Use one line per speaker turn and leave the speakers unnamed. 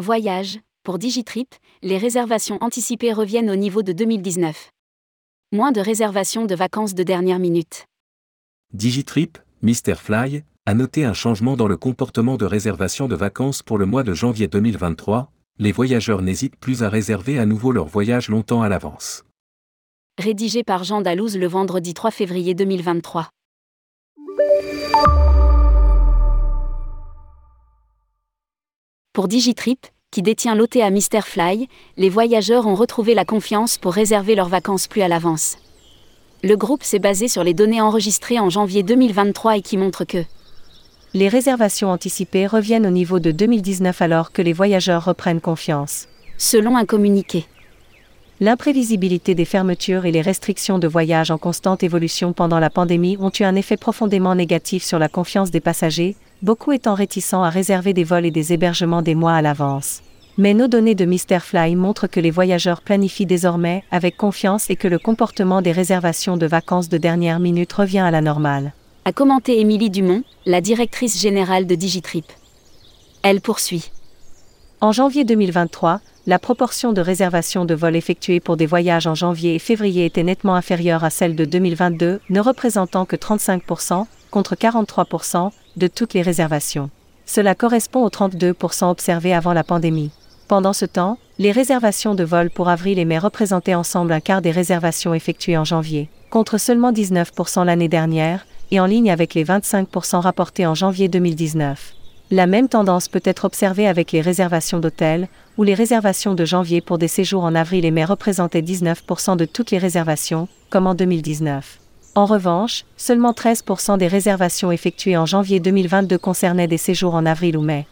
Voyage, pour Digitrip, les réservations anticipées reviennent au niveau de 2019. Moins de réservations de vacances de dernière minute.
Digitrip, Mr. Fly, a noté un changement dans le comportement de réservation de vacances pour le mois de janvier 2023. Les voyageurs n'hésitent plus à réserver à nouveau leur voyage longtemps à l'avance.
Rédigé par Jean Dalouse le vendredi 3 février 2023. Pour Digitrip, qui détient l'OTA Fly, les voyageurs ont retrouvé la confiance pour réserver leurs vacances plus à l'avance. Le groupe s'est basé sur les données enregistrées en janvier 2023 et qui montrent que
les réservations anticipées reviennent au niveau de 2019 alors que les voyageurs reprennent confiance.
Selon un communiqué.
L'imprévisibilité des fermetures et les restrictions de voyage en constante évolution pendant la pandémie ont eu un effet profondément négatif sur la confiance des passagers, beaucoup étant réticents à réserver des vols et des hébergements des mois à l'avance. Mais nos données de Mr. Fly montrent que les voyageurs planifient désormais avec confiance et que le comportement des réservations de vacances de dernière minute revient à la normale.
A commenté Émilie Dumont, la directrice générale de Digitrip. Elle poursuit.
En janvier 2023, la proportion de réservations de vols effectuées pour des voyages en janvier et février était nettement inférieure à celle de 2022, ne représentant que 35%, contre 43% de toutes les réservations. Cela correspond aux 32% observés avant la pandémie. Pendant ce temps, les réservations de vols pour avril et mai représentaient ensemble un quart des réservations effectuées en janvier, contre seulement 19% l'année dernière, et en ligne avec les 25% rapportés en janvier 2019. La même tendance peut être observée avec les réservations d'hôtels, où les réservations de janvier pour des séjours en avril et mai représentaient 19% de toutes les réservations, comme en 2019. En revanche, seulement 13% des réservations effectuées en janvier 2022 concernaient des séjours en avril ou mai.